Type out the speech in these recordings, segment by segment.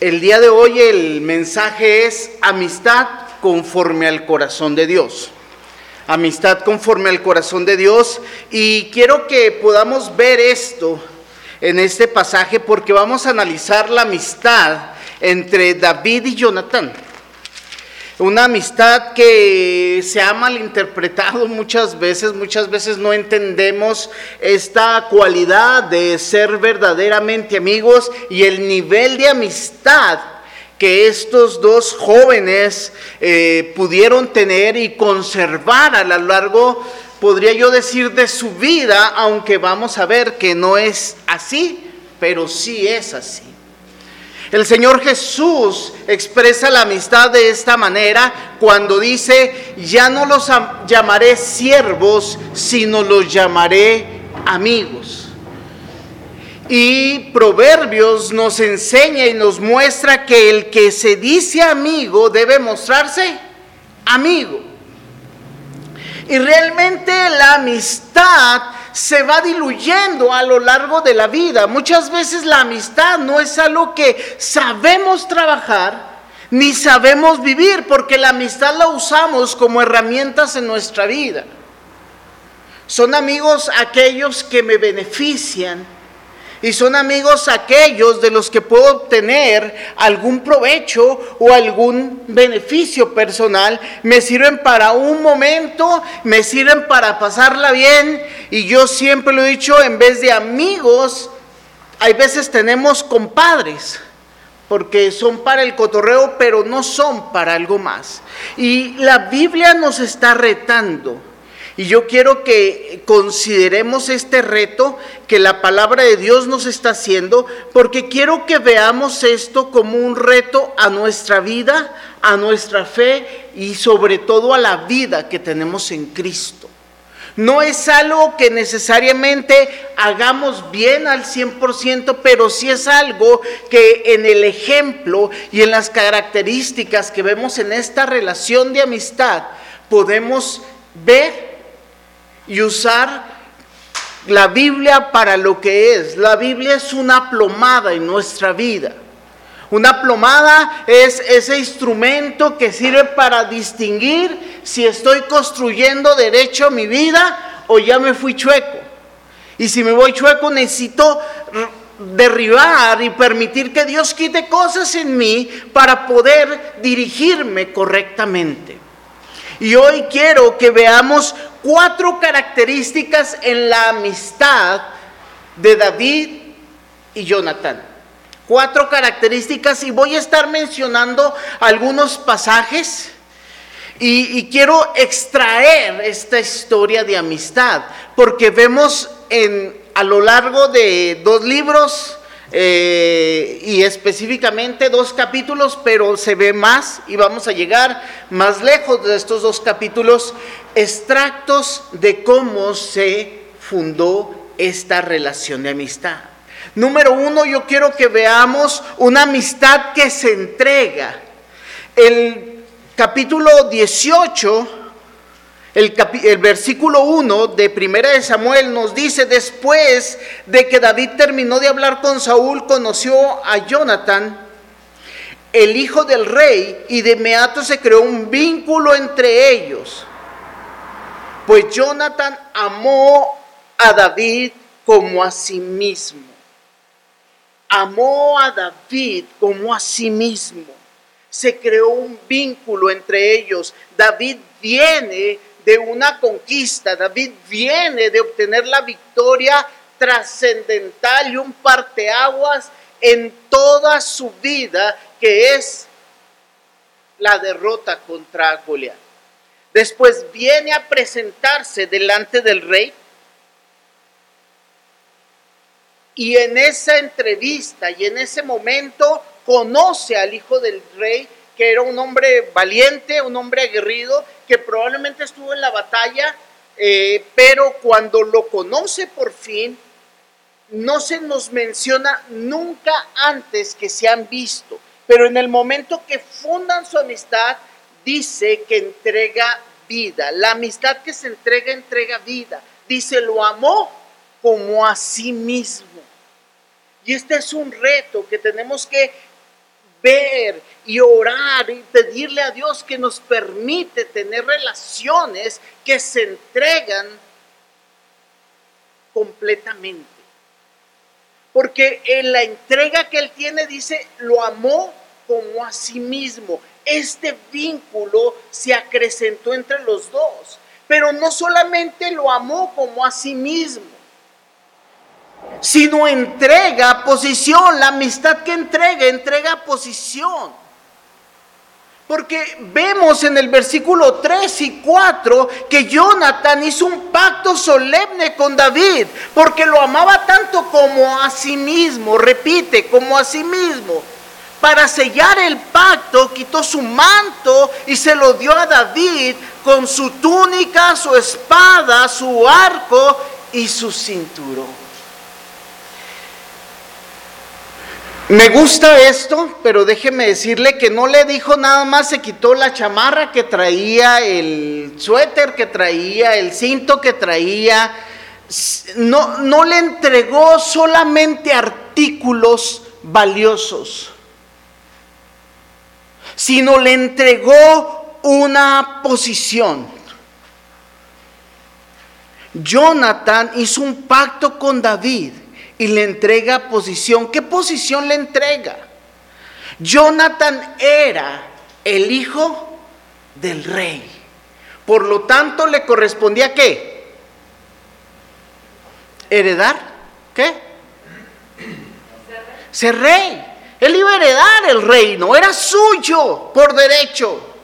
El día de hoy el mensaje es amistad conforme al corazón de Dios. Amistad conforme al corazón de Dios. Y quiero que podamos ver esto en este pasaje porque vamos a analizar la amistad entre David y Jonatán. Una amistad que se ha malinterpretado muchas veces, muchas veces no entendemos esta cualidad de ser verdaderamente amigos y el nivel de amistad que estos dos jóvenes eh, pudieron tener y conservar a lo largo, podría yo decir, de su vida, aunque vamos a ver que no es así, pero sí es así. El Señor Jesús expresa la amistad de esta manera cuando dice, ya no los llamaré siervos, sino los llamaré amigos. Y Proverbios nos enseña y nos muestra que el que se dice amigo debe mostrarse amigo. Y realmente la amistad se va diluyendo a lo largo de la vida. Muchas veces la amistad no es algo que sabemos trabajar ni sabemos vivir, porque la amistad la usamos como herramientas en nuestra vida. Son amigos aquellos que me benefician, y son amigos aquellos de los que puedo obtener algún provecho o algún beneficio personal. Me sirven para un momento, me sirven para pasarla bien. Y yo siempre lo he dicho, en vez de amigos, hay veces tenemos compadres porque son para el cotorreo, pero no son para algo más. Y la Biblia nos está retando y yo quiero que consideremos este reto que la palabra de Dios nos está haciendo, porque quiero que veamos esto como un reto a nuestra vida, a nuestra fe y sobre todo a la vida que tenemos en Cristo. No es algo que necesariamente hagamos bien al 100%, pero sí es algo que en el ejemplo y en las características que vemos en esta relación de amistad podemos ver y usar la Biblia para lo que es. La Biblia es una plomada en nuestra vida. Una plomada es ese instrumento que sirve para distinguir si estoy construyendo derecho mi vida o ya me fui chueco. Y si me voy chueco necesito derribar y permitir que Dios quite cosas en mí para poder dirigirme correctamente. Y hoy quiero que veamos cuatro características en la amistad de David y Jonatán. Cuatro características y voy a estar mencionando algunos pasajes y, quiero extraer esta historia de amistad porque vemos en, a lo largo de dos libros eh, y específicamente dos capítulos, pero se ve más y vamos a llegar más lejos de estos dos capítulos, extractos de cómo se fundó esta relación de amistad. Número uno, yo quiero que veamos una amistad que se entrega. El capítulo 18 el, versículo 1 de Primera de Samuel nos dice, después de que David terminó de hablar con Saúl, conoció a Jonathan, el hijo del rey, y de inmediato se creó un vínculo entre ellos. Pues Jonathan amó a David como a sí mismo. Amó a David como a sí mismo. Se creó un vínculo entre ellos. David viene de una conquista. David viene de obtener la victoria trascendental y un parteaguas en toda su vida, que es la derrota contra Goliat. Después viene a presentarse delante del rey y en esa entrevista y en ese momento conoce al hijo del rey que era un hombre valiente, un hombre aguerrido, que probablemente estuvo en la batalla, eh, pero cuando lo conoce por fin, no se nos menciona nunca antes que se han visto, pero en el momento que fundan su amistad, dice que entrega vida. La amistad que se entrega, entrega vida. Dice, lo amó como a sí mismo. Y este es un reto que tenemos que ver y orar y pedirle a Dios que nos permite tener relaciones que se entregan completamente. Porque en la entrega que él tiene dice, lo amó como a sí mismo. Este vínculo se acrecentó entre los dos. Pero no solamente lo amó como a sí mismo, sino entrega posición. La amistad que entrega, entrega posición. Porque vemos en el versículo 3 y 4 que Jonathan hizo un pacto solemne con David, porque lo amaba tanto como a sí mismo, repite, como a sí mismo. Para sellar el pacto, quitó su manto y se lo dio a David con su túnica, su espada, su arco y su cinturón. Me gusta esto, pero déjeme decirle que no le dijo nada más, se quitó la chamarra que traía, el suéter que traía, el cinto que traía. No, no le entregó solamente artículos valiosos, sino le entregó una posición. Jonathan hizo un pacto con David y le entrega posición. ¿Qué posición le entrega? Jonathan era el hijo del rey. Por lo tanto, le correspondía qué? Heredar. ¿Qué? Ser rey. Él iba a heredar el reino, era suyo por derecho.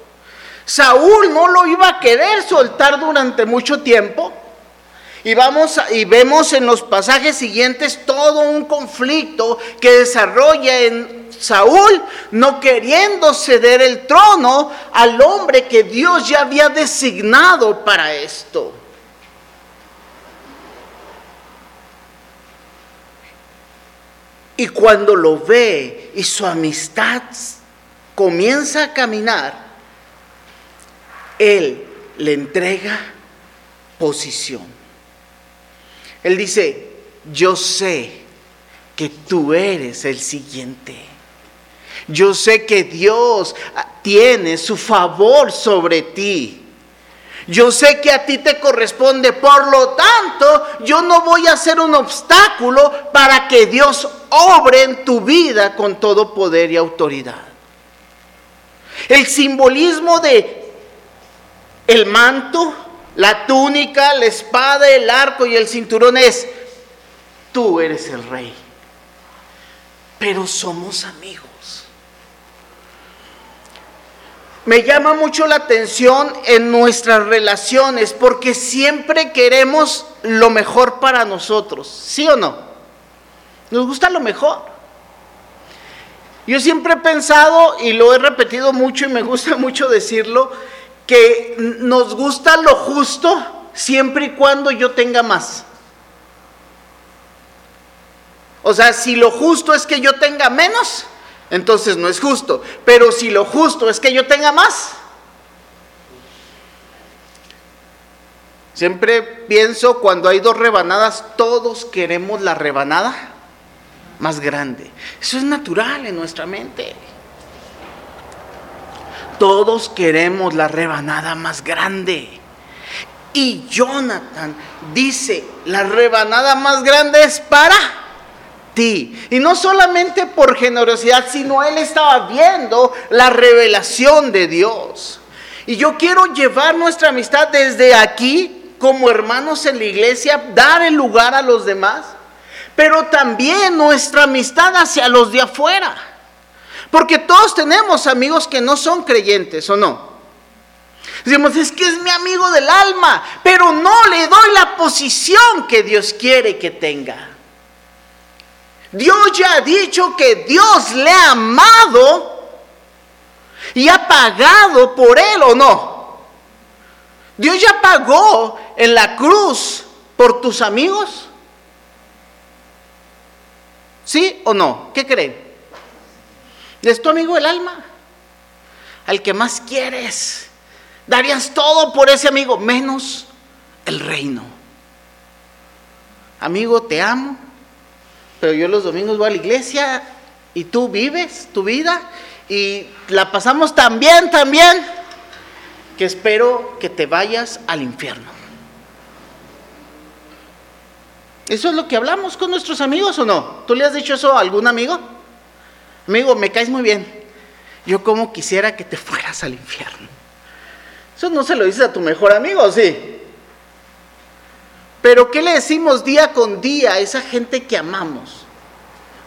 Saúl no lo iba a querer soltar durante mucho tiempo y, vamos y vemos en los pasajes siguientes todo un conflicto que desarrolla en Saúl, no queriendo ceder el trono al hombre que Dios ya había designado para esto. Y cuando lo ve y su amistad comienza a caminar, Él le entrega posición. Él dice, yo sé que tú eres el siguiente. Yo sé que Dios tiene su favor sobre ti. Yo sé que a ti te corresponde, por lo tanto, yo no voy a ser un obstáculo para que Dios obre en tu vida con todo poder y autoridad. El simbolismo de el manto, la túnica, la espada, el arco y el cinturón es, tú eres el rey. Pero somos amigos. Me llama mucho la atención en nuestras relaciones porque siempre queremos lo mejor para nosotros, ¿sí o no? Nos gusta lo mejor. Yo siempre he pensado, y lo he repetido mucho y me gusta mucho decirlo, que nos gusta lo justo siempre y cuando yo tenga más. O sea, si lo justo es que yo tenga menos, entonces no es justo. Pero si lo justo es que yo tenga más, siempre pienso cuando hay dos rebanadas, todos queremos la rebanada más grande. Eso es natural en nuestra mente. Todos queremos la rebanada más grande. Y Jonathan dice, la rebanada más grande es para ti. Y no solamente por generosidad, sino él estaba viendo la revelación de Dios. Y yo quiero llevar nuestra amistad desde aquí, como hermanos en la iglesia, dar el lugar a los demás, pero también nuestra amistad hacia los de afuera. Porque todos tenemos amigos que no son creyentes, ¿o no? Decimos, es que es mi amigo del alma, pero no le doy la posición que Dios quiere que tenga. Dios ya ha dicho que Dios le ha amado y ha pagado por él o no. Dios ya pagó en la cruz por tus amigos. ¿Sí o no? ¿Qué creen? Es tu amigo el alma, al que más quieres. Darías todo por ese amigo, menos el reino. Amigo, te amo, pero yo los domingos voy a la iglesia Y tú vives tu vida y la pasamos tan bien, tan bien, que espero que te vayas al infierno. ¿Eso es lo que hablamos con nuestros amigos o no? ¿Tú le has dicho eso a algún amigo? Amigo, me caes muy bien. Yo como quisiera que te fueras al infierno. Eso no se lo dices a tu mejor amigo, ¿sí? Pero ¿qué le decimos día con día a esa gente que amamos?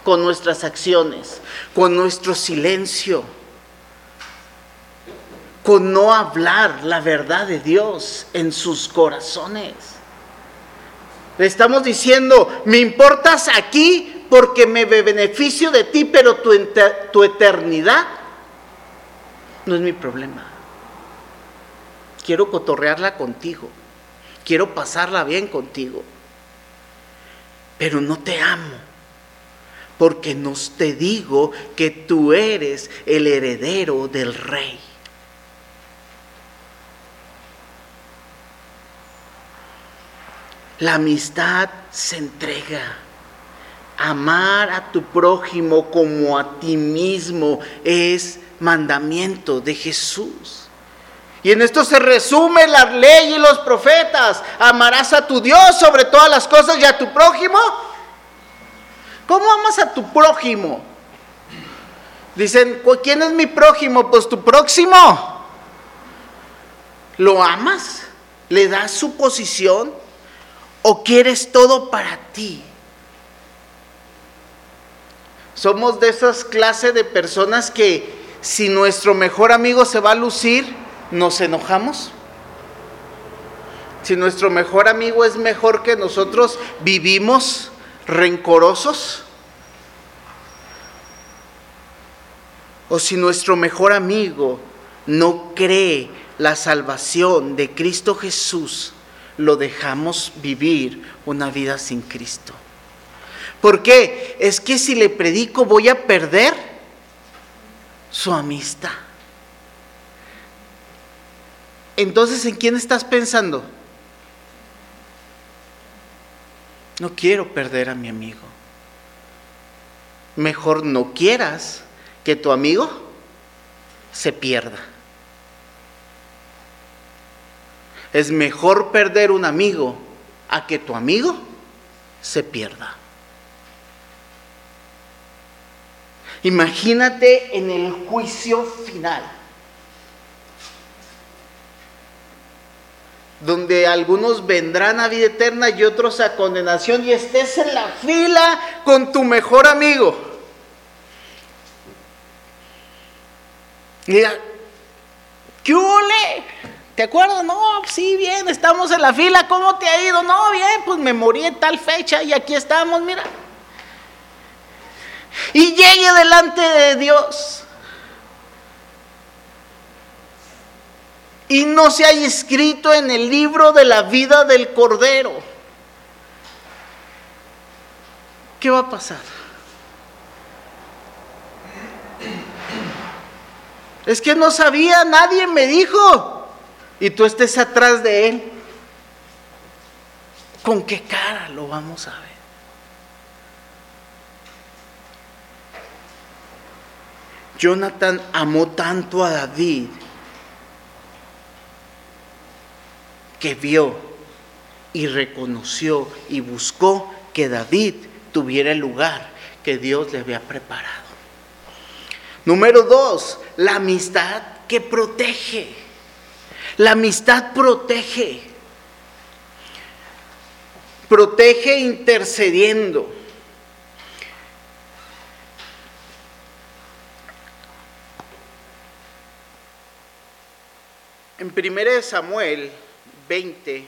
Con nuestras acciones, con nuestro silencio, con no hablar la verdad de Dios en sus corazones. Le estamos diciendo, me importas aquí porque me beneficio de ti, pero tu, eternidad no es mi problema. Quiero cotorrearla contigo. Quiero pasarla bien contigo. Pero no te amo. Porque no te digo que tú eres el heredero del rey. La amistad se entrega. Amar a tu prójimo como a ti mismo es mandamiento de Jesús. Y en esto se resume la ley y los profetas. Amarás a tu Dios sobre todas las cosas y a tu prójimo. ¿Cómo amas a tu prójimo? Dicen, ¿quién es mi prójimo? Pues tu próximo. ¿Lo amas? ¿Le das su posición? ¿O quieres todo para ti? Somos de esas clases de personas que si nuestro mejor amigo se va a lucir, nos enojamos. Si nuestro mejor amigo es mejor que nosotros, vivimos rencorosos. O si nuestro mejor amigo no cree la salvación de Cristo Jesús, lo dejamos vivir una vida sin Cristo. ¿Por qué? Es que si le predico voy a perder su amistad. Entonces, ¿en quién estás pensando? No quiero perder a mi amigo. Mejor no quieras que tu amigo se pierda. Es mejor perder un amigo a que tu amigo se pierda. Imagínate en el juicio final, donde algunos vendrán a vida eterna y otros a condenación y estés en la fila con tu mejor amigo. Mira, ¿qué huele? ¿Te acuerdas? No, sí, bien, estamos en la fila. ¿Cómo te ha ido? No, bien, pues me morí en tal fecha y aquí estamos, mira. Y llegue delante de Dios. Y no se haya escrito en el libro de la vida del Cordero. ¿Qué va a pasar? Es que no sabía, nadie me dijo y tú estés atrás de él, ¿con qué cara lo vamos a ver? Jonathan amó tanto a David que vio y reconoció y buscó que David tuviera el lugar que Dios le había preparado. Número dos, la amistad que protege. La amistad protege. Protege intercediendo. En 1 Samuel 20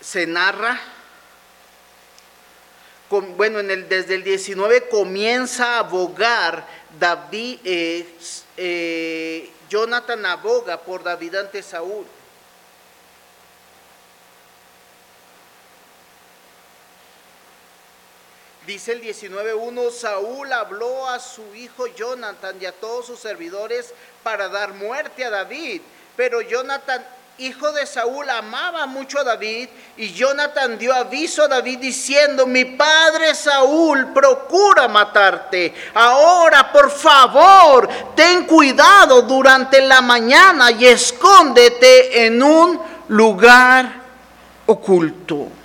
se narra, bueno, en el, desde el 19 comienza a abogar David, eh, eh, Jonathan aboga por David ante Saúl. Dice el 19.1, Saúl habló a su hijo Jonathan y a todos sus servidores para dar muerte a David, pero Jonathan hijo de Saúl, amaba mucho a David y Jonathan dio aviso a David diciendo, mi padre Saúl procura matarte. Ahora, por favor, ten cuidado durante la mañana y escóndete en un lugar oculto.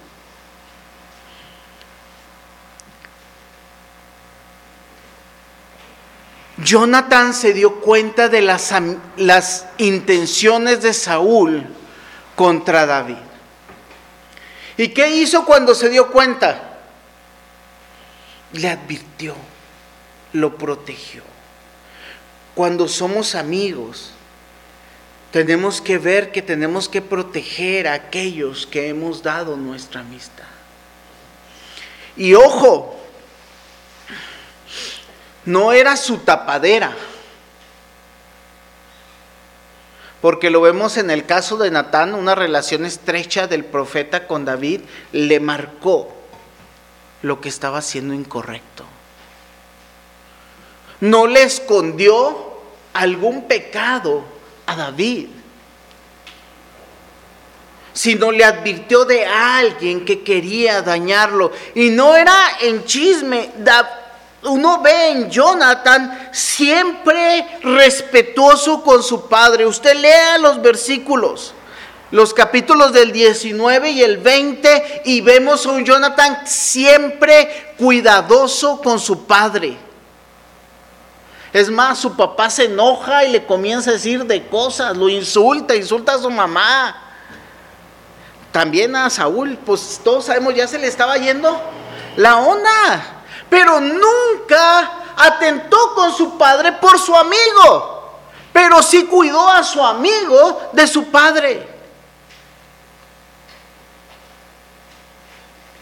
Jonathan se dio cuenta de las, las, intenciones de Saúl contra David. ¿Y qué hizo cuando se dio cuenta? Le advirtió, lo protegió. Cuando somos amigos, tenemos que ver que tenemos que proteger a aquellos que hemos dado nuestra amistad. Y ojo, no era su tapadera. Porque lo vemos en el caso de Natán, una relación estrecha del profeta con David le marcó lo que estaba haciendo incorrecto. No le escondió algún pecado a David, sino le advirtió de alguien que quería dañarlo. Y no era en chisme uno ve en Jonathan siempre respetuoso con su padre. Usted lea los versículos, los capítulos del 19 y el 20 y vemos a un Jonathan siempre cuidadoso con su padre. Es más, su papá se enoja y le comienza a decir de cosas, lo insulta, insulta a su mamá. También a Saúl, pues todos sabemos, ya se le estaba yendo la onda pero nunca atentó con su padre por su amigo, pero sí cuidó a su amigo de su padre.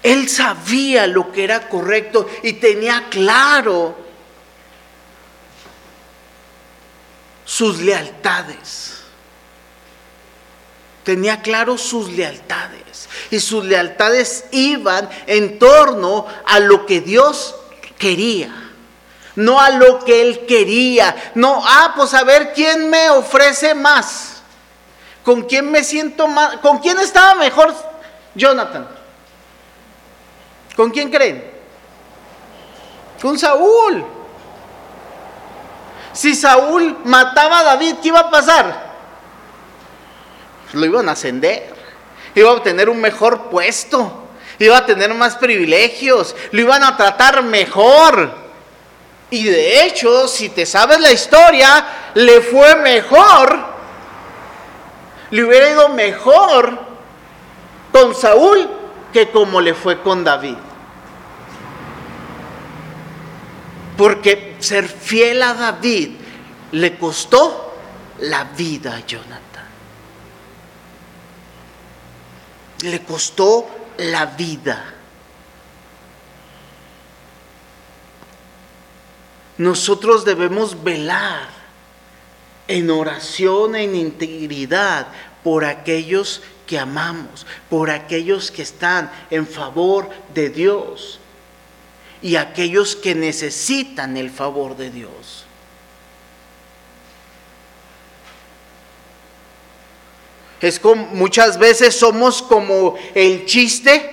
Él sabía lo que era correcto y tenía claro sus lealtades. Tenía claro sus lealtades. Y sus lealtades iban en torno a lo que Dios quería. No a lo que él quería. No, ah, pues a ver quién me ofrece más. ¿Con quién me siento más? ¿Con quién estaba mejor Jonathan? ¿Con quién creen? Con Saúl. Si Saúl mataba a David, ¿qué iba a pasar? Lo iban a ascender, iba a obtener un mejor puesto, iba a tener más privilegios, lo iban a tratar mejor. Y de hecho, si te sabes la historia, le fue mejor, le hubiera ido mejor con Saúl que como le fue con David. Porque ser fiel a David le costó la vida a Jonathan. Le costó la vida. Nosotros debemos velar en oración, en integridad, por aquellos que amamos, por aquellos que están en favor de Dios y aquellos que necesitan el favor de Dios. Es como muchas veces somos como el chiste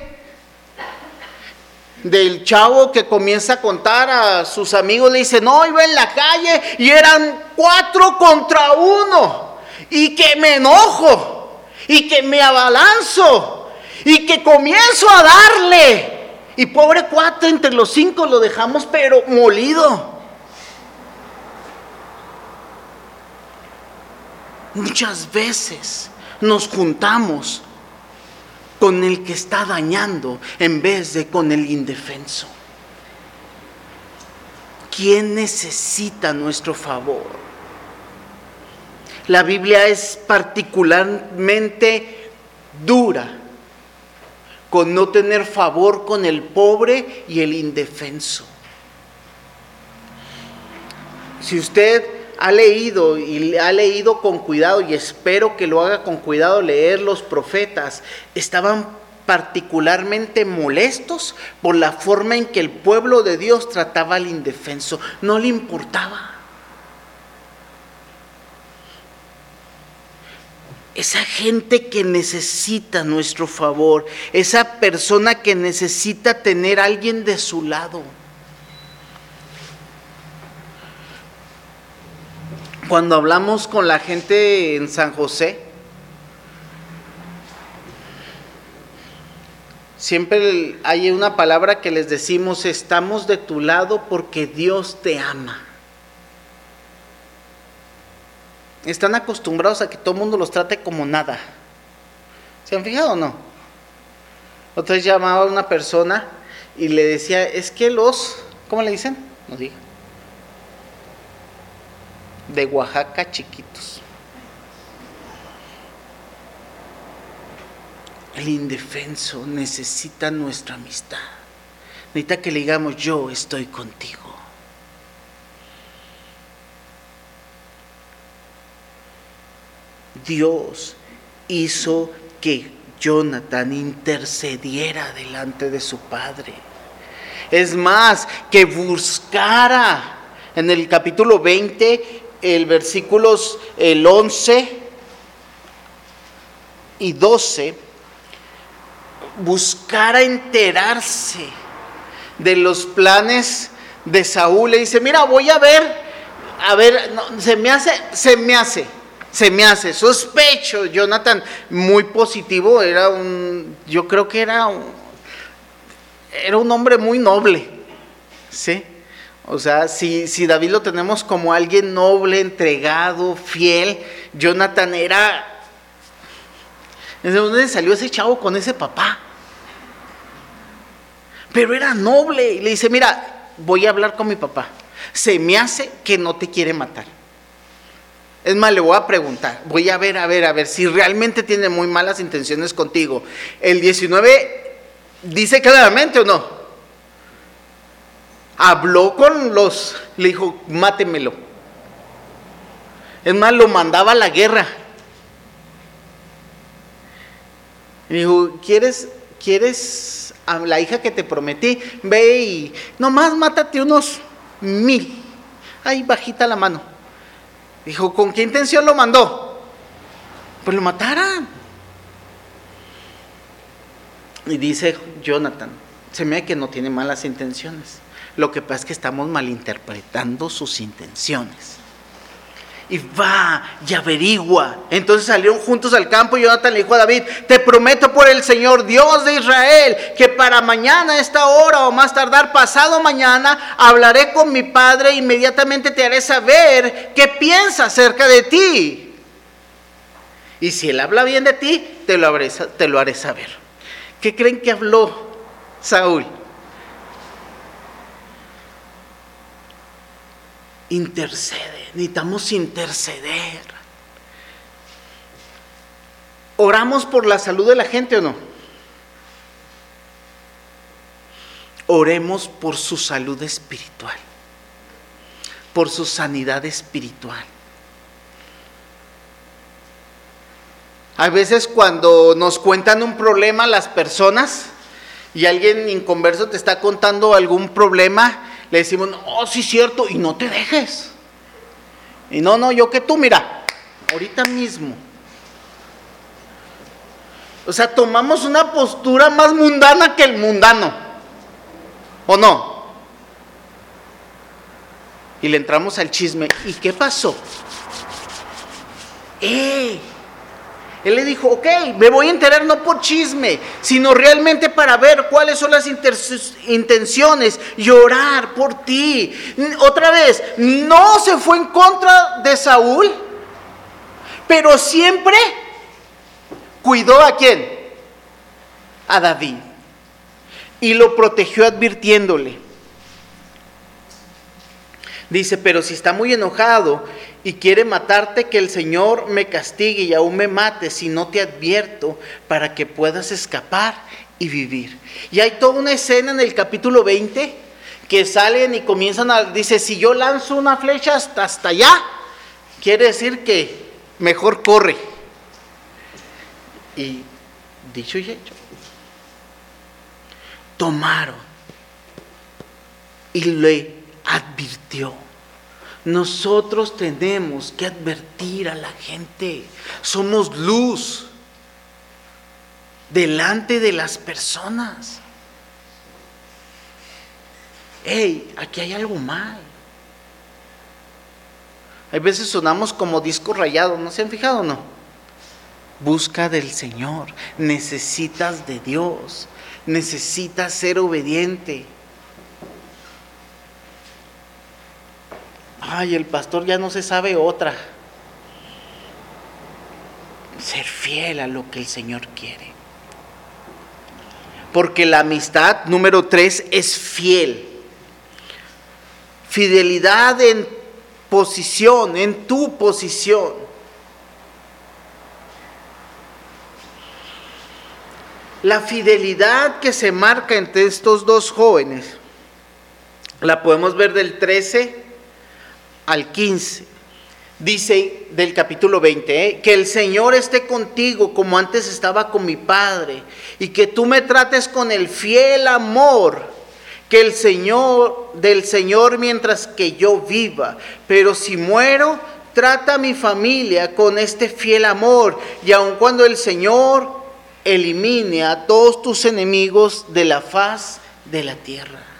del chavo que comienza a contar a sus amigos, le dice, no, iba en la calle y eran cuatro contra uno, y que me enojo, y que me abalanzo, y que comienzo a darle. Y pobre cuatro entre los cinco lo dejamos pero molido. Muchas veces nos juntamos con el que está dañando en vez de con el indefenso. ¿Quién necesita nuestro favor? La Biblia es particularmente dura con no tener favor con el pobre y el indefenso. Si usted ha leído y ha leído con cuidado y espero que lo haga con cuidado leer los profetas, estaban particularmente molestos por la forma en que el pueblo de Dios trataba al indefenso. No le importaba. esa gente que necesita nuestro favor, esa persona que necesita tener a alguien de su lado. Cuando hablamos con la gente en San José, siempre hay una palabra que les decimos, estamos de tu lado porque Dios te ama. están acostumbrados a que todo el mundo los trate como nada. ¿Se han fijado o no? Otra vez llamaba a una persona y le decía, es que los, ¿cómo le dicen? No diga. De Oaxaca chiquitos. El indefenso necesita nuestra amistad. Necesita que le digamos, yo estoy contigo. Dios hizo que Jonathan intercediera delante de su padre. Es más, que buscara en el capítulo 20, el versículos el 11 y 12, buscara enterarse de los planes de Saúl. Le dice, mira, voy a ver, a ver, se me hace, se me hace se me hace sospecho, Jonathan, muy positivo, era un, yo creo que era un, era un hombre muy noble, ¿sí? O sea, si, si David lo tenemos como alguien noble, entregado, fiel, Jonathan era... ¿De dónde salió ese chavo con ese papá? Pero era noble y le dice, mira, voy a hablar con mi papá. Se me hace que no te quiere matar. Es más, le voy a preguntar, voy a ver, a ver, a ver, si realmente tiene muy malas intenciones contigo. El 19 dice claramente o no. Habló con los, le dijo, mátemelo. Es más, lo mandaba a la guerra. Y dijo, ¿quieres, quieres a la hija que te prometí? Ve y nomás mátate unos mil. Ahí bajita la mano. Dijo, ¿con qué intención lo mandó? Pues lo mataran. Y dice Jonathan, se me ve que no tiene malas intenciones. Lo que pasa es que estamos malinterpretando sus intenciones y va y averigua. Entonces salieron juntos al campo y Jonathan le dijo a David, te prometo por el Señor Dios de Israel que para mañana, esta hora o más tardar pasado mañana, hablaré con mi padre e inmediatamente te haré saber qué piensa acerca de ti. Y si él habla bien de ti, te lo, te lo haré saber. ¿Qué creen que habló Saúl? Intercede, necesitamos interceder. ¿Oramos por la salud de la gente o no? Oremos por su salud espiritual, por su sanidad espiritual. A veces cuando nos cuentan un problema las personas y alguien inconverso te está contando algún problema, le decimos, oh, sí, cierto, y no te dejes. Y no, no, yo que tú, mira, ahorita mismo. O sea, tomamos una postura más mundana que el mundano. ¿O no? Y le entramos al chisme. ¿Y qué pasó? ¡Eh! Él le dijo, ok, me voy a enterar no por chisme, sino realmente para ver cuáles son las intenciones y orar por ti. Otra vez, no se fue en contra de Saúl, pero siempre cuidó a quién? A David. Y lo protegió advirtiéndole. Dice, pero si está muy enojado y quiere matarte, que el Señor me castigue y aún me mate si no te advierto para que puedas escapar y vivir. Y hay toda una escena en el capítulo 20 que salen y comienzan a, dice, si yo lanzo una flecha hasta, allá, quiere decir que mejor corre. Y dicho y hecho, tomaron y le advirtió Nosotros tenemos que advertir a la gente. Somos luz delante de las personas. Hey, aquí hay algo mal. Hay veces sonamos como disco rayado, ¿no se han fijado o no? Busca del Señor, necesitas de Dios, necesitas ser obediente. Ay, el pastor ya no se sabe otra. Ser fiel a lo que el Señor quiere. Porque la amistad número tres es fiel. Fidelidad en posición, en tu posición. La fidelidad que se marca entre estos dos jóvenes la podemos ver del 13 al 15. Dice del capítulo 20, ¿eh? que el Señor esté contigo como antes estaba con mi Padre y que tú me trates con el fiel amor que el Señor del Señor mientras que yo viva, pero si muero, trata a mi familia con este fiel amor y aun cuando el Señor elimine a todos tus enemigos de la faz de la tierra.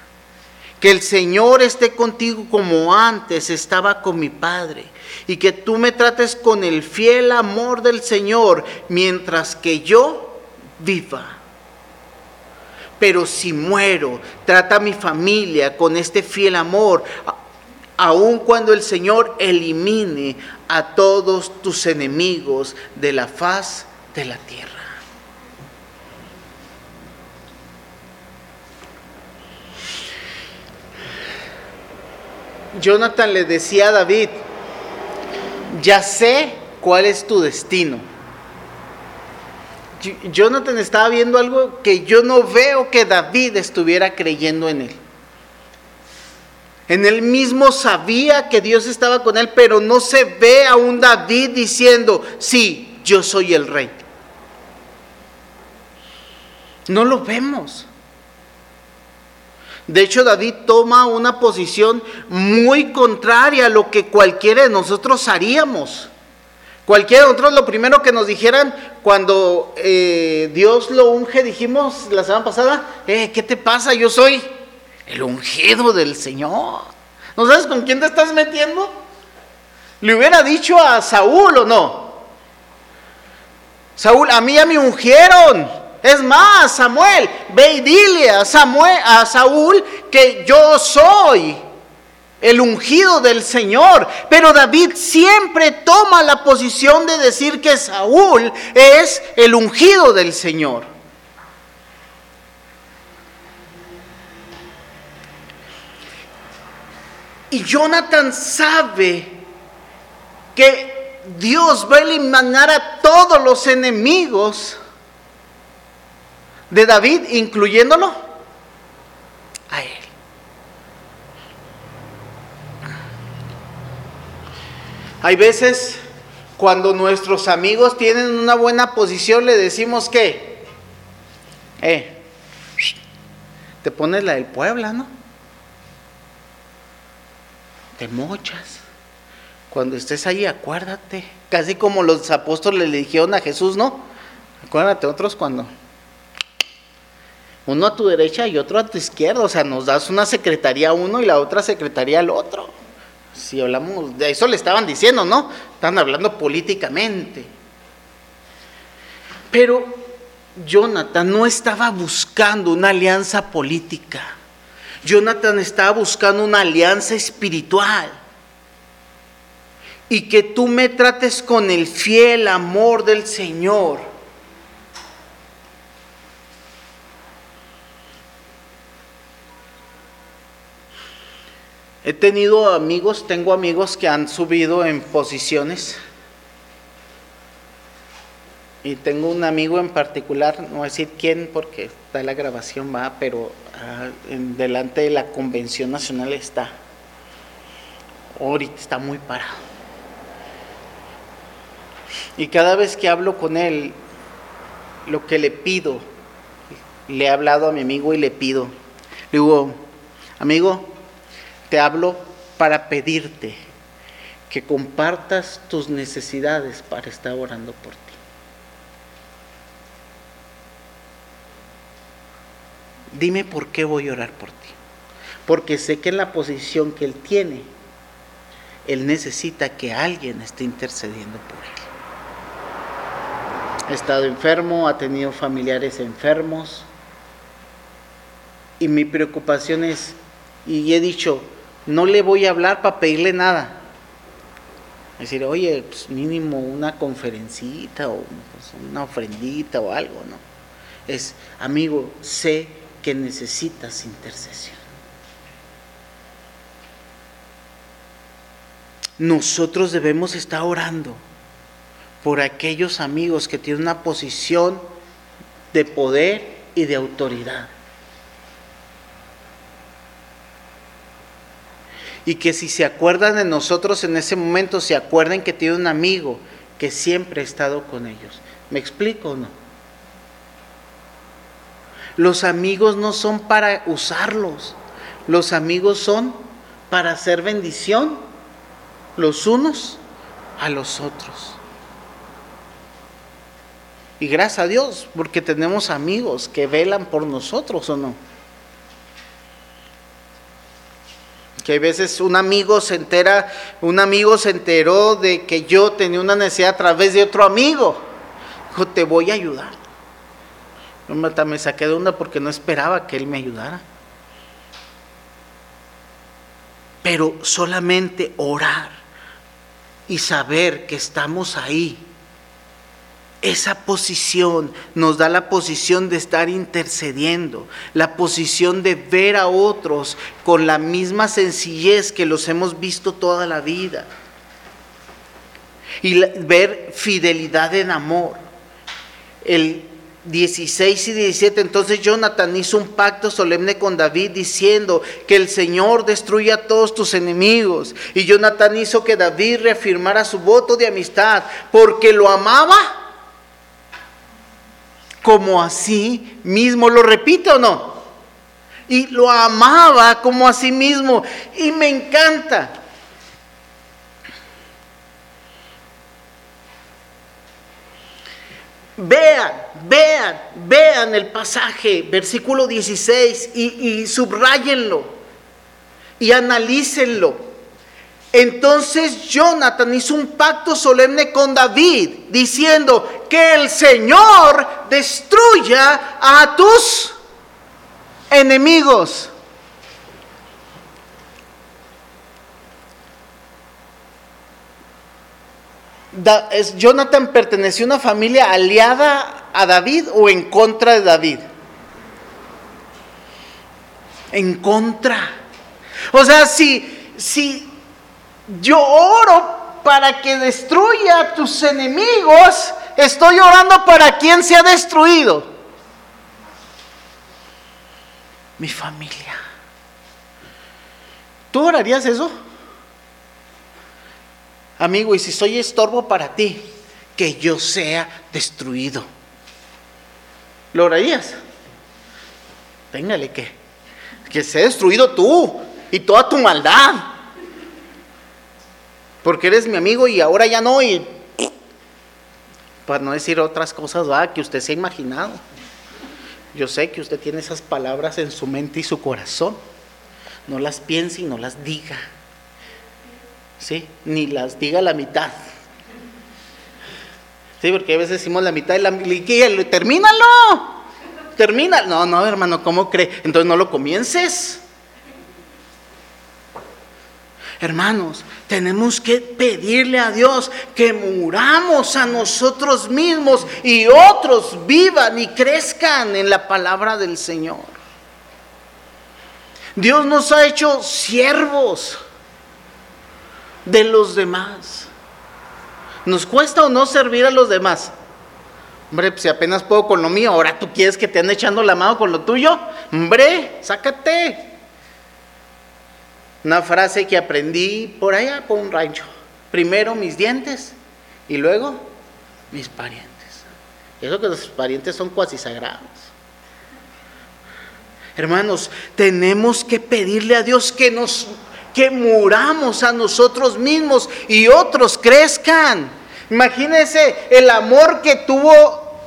Que el Señor esté contigo como antes estaba con mi Padre. Y que tú me trates con el fiel amor del Señor mientras que yo viva. Pero si muero, trata a mi familia con este fiel amor, aun cuando el Señor elimine a todos tus enemigos de la faz de la tierra. Jonathan le decía a David, ya sé cuál es tu destino. Jonathan estaba viendo algo que yo no veo que David estuviera creyendo en él. En él mismo sabía que Dios estaba con él, pero no se ve a un David diciendo, sí, yo soy el rey. No lo vemos. De hecho, David toma una posición muy contraria a lo que cualquiera de nosotros haríamos. Cualquiera de nosotros lo primero que nos dijeran cuando eh, Dios lo unge, dijimos la semana pasada, eh, ¿qué te pasa? Yo soy el ungido del Señor. ¿No sabes con quién te estás metiendo? Le hubiera dicho a Saúl o no. Saúl, a mí ya me ungieron. Es más, Samuel, ve y dile a, Samuel, a Saúl que yo soy el ungido del Señor. Pero David siempre toma la posición de decir que Saúl es el ungido del Señor. Y Jonathan sabe que Dios va a eliminar a todos los enemigos de David, incluyéndolo a él. Hay veces cuando nuestros amigos tienen una buena posición le decimos que, eh, te pones la del Puebla, ¿no? Te mochas. Cuando estés ahí, acuérdate. Casi como los apóstoles le dijeron a Jesús, ¿no? Acuérdate otros cuando uno a tu derecha y otro a tu izquierda, o sea, nos das una secretaría a uno y la otra secretaría al otro. Si hablamos, de eso le estaban diciendo, ¿no? Están hablando políticamente. Pero Jonathan no estaba buscando una alianza política. Jonathan estaba buscando una alianza espiritual. Y que tú me trates con el fiel amor del Señor He tenido amigos, tengo amigos que han subido en posiciones. Y tengo un amigo en particular, no voy a decir quién porque está la grabación, va, pero ah, delante de la Convención Nacional está. Ahorita está muy parado. Y cada vez que hablo con él, lo que le pido, le he hablado a mi amigo y le pido, le digo, amigo, te hablo para pedirte que compartas tus necesidades para estar orando por ti. Dime por qué voy a orar por ti. Porque sé que en la posición que Él tiene, Él necesita que alguien esté intercediendo por Él. Ha estado enfermo, ha tenido familiares enfermos. Y mi preocupación es, y he dicho, no le voy a hablar para pedirle nada. Es decir, oye, pues mínimo una conferencita o pues, una ofrendita o algo, ¿no? Es, amigo, sé que necesitas intercesión. Nosotros debemos estar orando por aquellos amigos que tienen una posición de poder y de autoridad. Y que si se acuerdan de nosotros en ese momento, se acuerden que tiene un amigo que siempre ha estado con ellos. ¿Me explico o no? Los amigos no son para usarlos. Los amigos son para hacer bendición los unos a los otros. Y gracias a Dios, porque tenemos amigos que velan por nosotros o no. Que a veces un amigo se entera, un amigo se enteró de que yo tenía una necesidad a través de otro amigo. Dijo, te voy a ayudar. Me saqué de onda porque no esperaba que él me ayudara. Pero solamente orar y saber que estamos ahí. Esa posición nos da la posición de estar intercediendo, la posición de ver a otros con la misma sencillez que los hemos visto toda la vida. Y ver fidelidad en amor. El 16 y 17, entonces Jonathan hizo un pacto solemne con David diciendo que el Señor destruya a todos tus enemigos. Y Jonathan hizo que David reafirmara su voto de amistad porque lo amaba como así mismo. ¿Lo repite o no? Y lo amaba como a sí mismo. Y me encanta. Vean, vean, vean el pasaje, versículo 16, y, y subrayenlo y analícenlo. Entonces Jonathan hizo un pacto solemne con David, diciendo que el Señor destruya a tus enemigos. Jonathan perteneció a una familia aliada a David o en contra de David? En contra. O sea, si, yo oro para que destruya a tus enemigos, estoy orando para quien se ha destruido. Mi familia. ¿Tú orarías eso? Amigo, y si soy estorbo para ti, que yo sea destruido. ¿Lo orarías? Téngale que, que sea destruido tú y toda tu maldad. Porque eres mi amigo y ahora ya no, y para no decir otras cosas ¿va? que usted se ha imaginado. Yo sé que usted tiene esas palabras en su mente y su corazón. No las piense y no las diga. ¿sí? Ni las diga la mitad. Sí, porque a veces decimos la mitad y la mitad, termínalo, termina. No, no, hermano, ¿cómo cree? Entonces no lo comiences. Hermanos, tenemos que pedirle a Dios que muramos a nosotros mismos y otros vivan y crezcan en la palabra del Señor. Dios nos ha hecho siervos de los demás. ¿Nos cuesta o no servir a los demás? Hombre, pues si apenas puedo con lo mío, ahora tú quieres que te ande echando la mano con lo tuyo. Hombre, sácate. Una frase que aprendí por allá, por un rancho. Primero mis dientes y luego mis parientes. Eso que los parientes son cuasi sagrados. Hermanos, tenemos que pedirle a Dios que nos que muramos a nosotros mismos y otros crezcan. Imagínense el amor que tuvo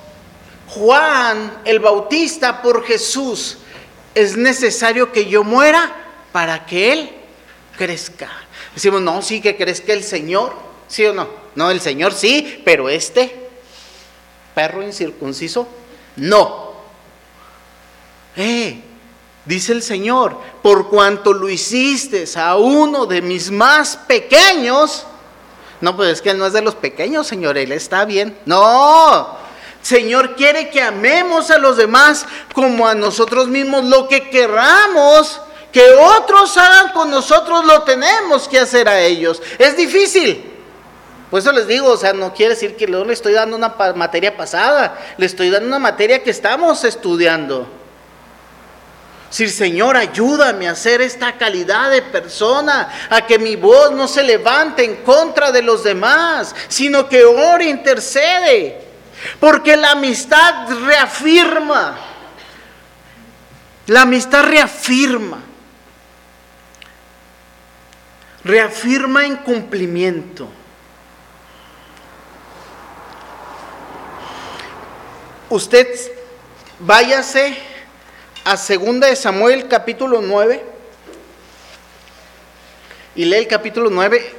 Juan el Bautista por Jesús. Es necesario que yo muera para que Él crezca. Decimos, no, sí que crezca el Señor, ¿sí o no? No, el Señor sí, pero este perro incircunciso, no. Eh, dice el Señor, por cuanto lo hiciste a uno de mis más pequeños, no, pues es que él no es de los pequeños, Señor, él está bien. No, Señor quiere que amemos a los demás como a nosotros mismos, lo que querramos que otros hagan con nosotros, lo tenemos que hacer a ellos. Es difícil. Por eso les digo, o sea, no quiere decir que le estoy dando una materia pasada, le estoy dando una materia que estamos estudiando. Si Señor, ayúdame a ser esta calidad de persona, a que mi voz no se levante en contra de los demás, sino que ore, intercede. Porque la amistad reafirma. La amistad reafirma. Reafirma en cumplimiento. Usted váyase a 2 de Samuel capítulo 9 y lee el capítulo 9.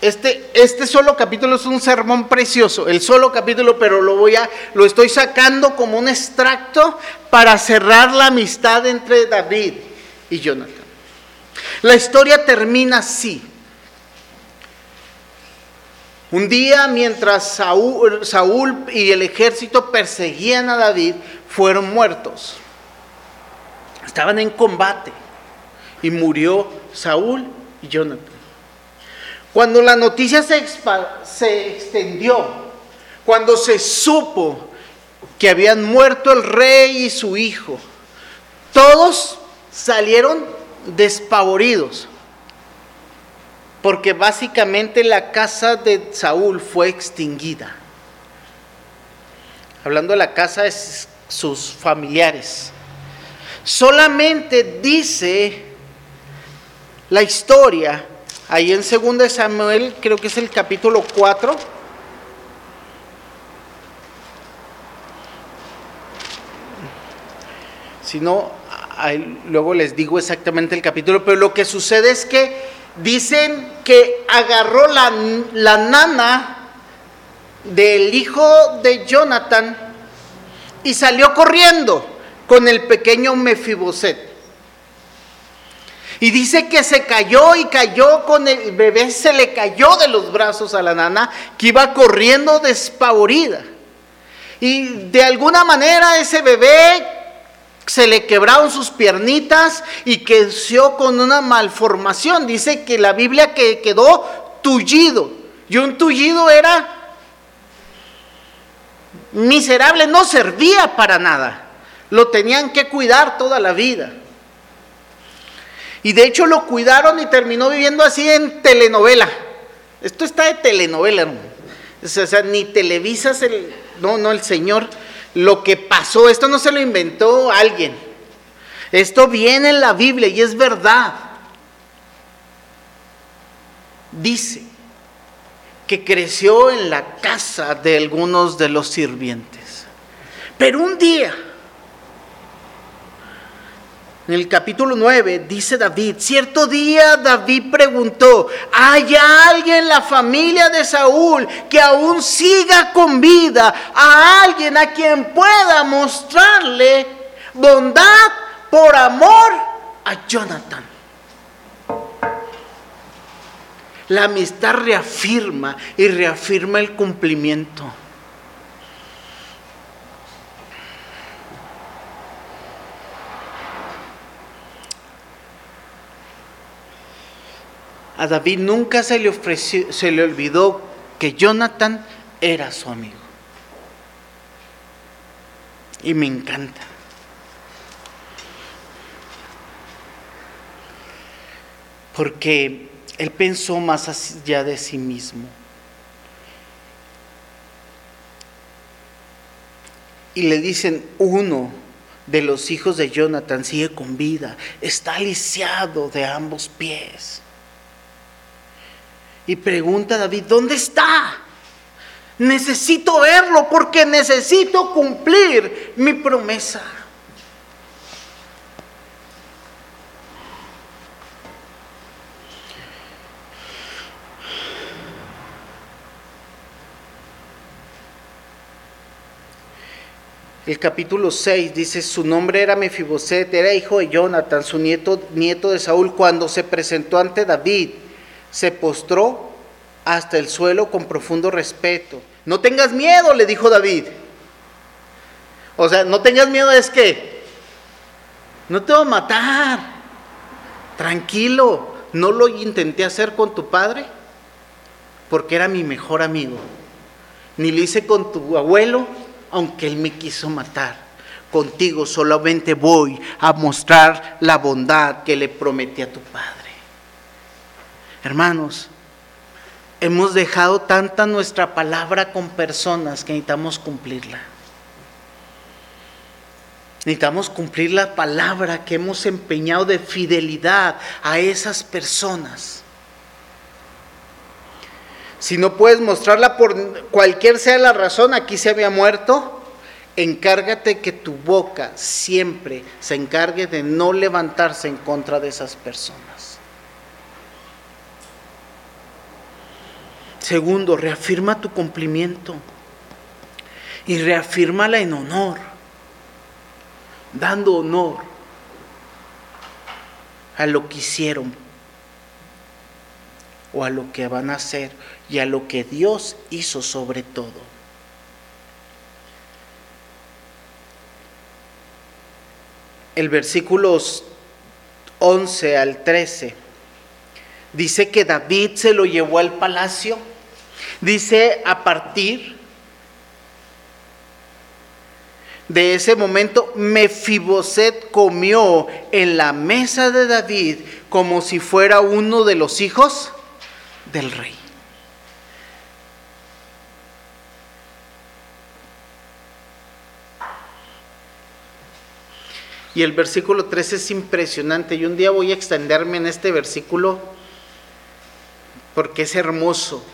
Este, este solo capítulo es un sermón precioso, el solo capítulo, pero lo voy a, lo estoy sacando como un extracto para cerrar la amistad entre David y Jonathan. La historia termina así. Un día mientras Saúl, Saúl, y el ejército perseguían a David, fueron muertos. Estaban en combate y murió Saúl y Jonathan. Cuando la noticia se, se extendió, cuando se supo que habían muerto el rey y su hijo, todos salieron despavoridos, porque básicamente la casa de Saúl fue extinguida. Hablando de la casa de sus familiares. Solamente dice la historia, ahí en 2 Samuel, creo que es el capítulo 4. Si no, luego les digo exactamente el capítulo, pero lo que sucede es que dicen que agarró la, la nana del hijo de Jonathan y salió corriendo con el pequeño Mefiboset. Y dice que se cayó y cayó con el bebé, se le cayó de los brazos a la nana, que iba corriendo despavorida. Y de alguna manera ese bebé se le quebraron sus piernitas y quedó con una malformación. Dice que la Biblia que quedó tullido. Y un tullido era miserable, no servía para nada. Lo tenían que cuidar toda la vida. Y de hecho lo cuidaron y terminó viviendo así en telenovela. Esto está de telenovela, O sea, ni televisas el. No, no, el Señor lo que pasó. Esto no se lo inventó alguien. Esto viene en la Biblia y es verdad. Dice que creció en la casa de algunos de los sirvientes. Pero un día, en el capítulo 9, dice David, cierto día David preguntó, ¿hay alguien en la familia de Saúl que aún siga con vida? ¿A alguien a quien pueda mostrarle bondad por amor a Jonathan? La amistad reafirma y reafirma el cumplimiento. A David nunca se le, ofreció, se le olvidó que Jonathan era su amigo. Y me encanta. Porque él pensó más allá de sí mismo. Y le dicen, uno de los hijos de Jonathan sigue con vida, está lisiado de ambos pies. Y pregunta a David, ¿dónde está? Necesito verlo porque necesito cumplir mi promesa. El capítulo 6 dice, su nombre era Mefiboset, era hijo de Jonathan, su nieto, nieto de Saúl. Cuando se presentó ante David, se postró hasta el suelo con profundo respeto. No tengas miedo, le dijo David. O sea, no tengas miedo es que no te voy a matar. Tranquilo, no lo intenté hacer con tu padre porque era mi mejor amigo. Ni lo hice con tu abuelo aunque Él me quiso matar. Contigo solamente voy a mostrar la bondad que le prometí a tu Padre. Hermanos, hemos dejado tanta nuestra palabra con personas que necesitamos cumplirla. Necesitamos cumplir la palabra que hemos empeñado de fidelidad a esas personas. Si no puedes mostrarla por cualquier sea la razón, aquí se había muerto, encárgate que tu boca siempre se encargue de no levantarse en contra de esas personas. Segundo, reafirma tu cumplimiento y reafírmala en honor, dando honor a lo que hicieron o a lo que van a hacer y a lo que Dios hizo sobre todo. El versículos 11 al 13 dice que David se lo llevó al palacio. Dice a partir de ese momento Mefiboset comió en la mesa de David como si fuera uno de los hijos del rey. Y el versículo 13 es impresionante. Y un día voy a extenderme en este versículo porque es hermoso.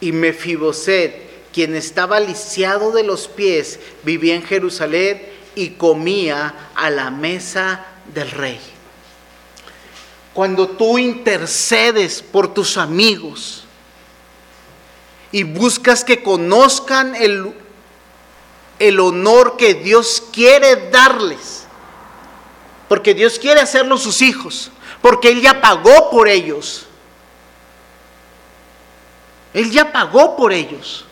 Y Mefiboset, quien estaba lisiado de los pies, vivía en Jerusalén y comía a la mesa del rey. Cuando tú intercedes por tus amigos y buscas que conozcan el, el honor que Dios quiere darles, porque Dios quiere hacerlos sus hijos, porque Él ya pagó por ellos. Él ya pagó por ellos.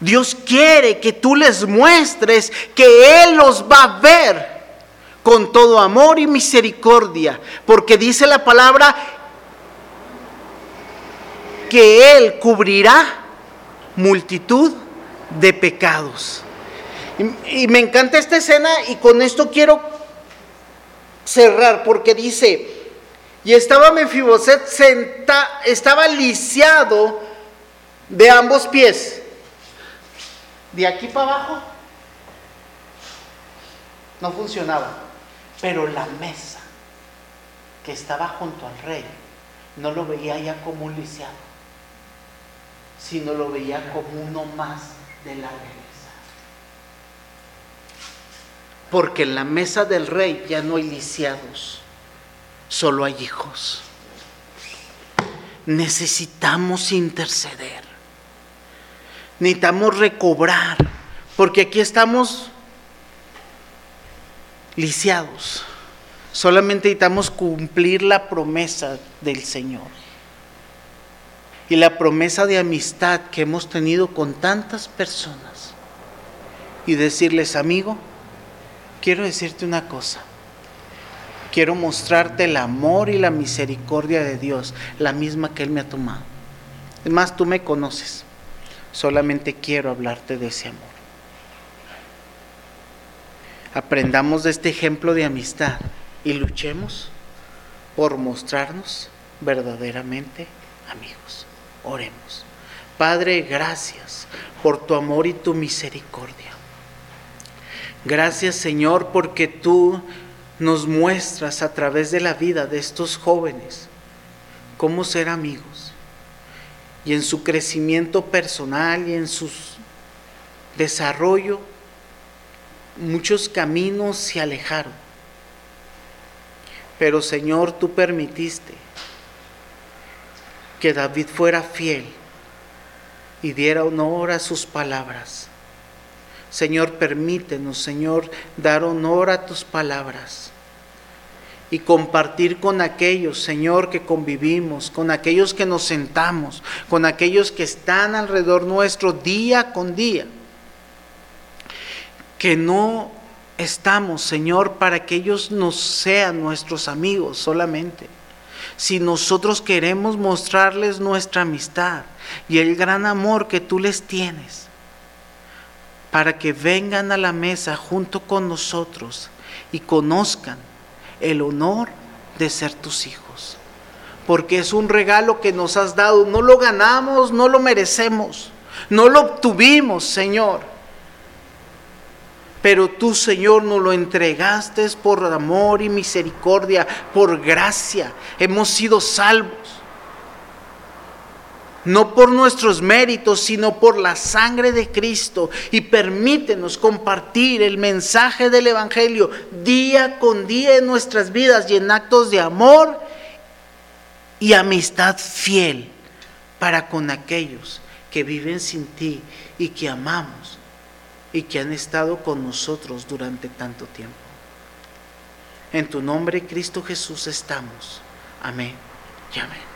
Dios quiere que tú les muestres que Él los va a ver con todo amor y misericordia, porque dice la palabra que Él cubrirá multitud de pecados. Y, y, me encanta esta escena y con esto quiero cerrar porque dice, y estaba Mefiboset senta, estaba lisiado de ambos pies. De aquí para abajo no funcionaba, pero la mesa que estaba junto al rey no lo veía ya como un lisiado, sino lo veía como uno más de la ley. Porque en la mesa del rey ya no hay lisiados, solo hay hijos. Necesitamos interceder. Necesitamos recobrar, porque aquí estamos lisiados. Solamente necesitamos cumplir la promesa del Señor. Y la promesa de amistad que hemos tenido con tantas personas. Y decirles, amigo, quiero decirte una cosa. Quiero mostrarte el amor y la misericordia de Dios, la misma que Él me ha tomado. Es más, tú me conoces. Solamente quiero hablarte de ese amor. Aprendamos de este ejemplo de amistad y luchemos por mostrarnos verdaderamente amigos. Oremos. Padre, gracias por tu amor y tu misericordia. Gracias Señor porque tú nos muestras a través de la vida de estos jóvenes cómo ser amigos y en su crecimiento personal y en su desarrollo muchos caminos se alejaron. Pero Señor, tú permitiste que David fuera fiel y diera honor a sus palabras. Señor, permítenos, Señor, dar honor a tus palabras y compartir con aquellos, Señor, que convivimos, con aquellos que nos sentamos, con aquellos que están alrededor nuestro día con día. Que no estamos, Señor, para que ellos no sean nuestros amigos solamente. Si nosotros queremos mostrarles nuestra amistad y el gran amor que tú les tienes, para que vengan a la mesa junto con nosotros y conozcan el honor de ser tus hijos. Porque es un regalo que nos has dado, no lo ganamos, no lo merecemos, no lo obtuvimos, Señor. Pero tú, Señor, nos lo entregaste por amor y misericordia, por gracia. Hemos sido salvos no por nuestros méritos, sino por la sangre de Cristo. Y permítenos compartir el mensaje del Evangelio día con día en nuestras vidas y en actos de amor y amistad fiel para con aquellos que viven sin ti y que amamos y que han estado con nosotros durante tanto tiempo. En tu nombre, Cristo Jesús, estamos. Amén y amén.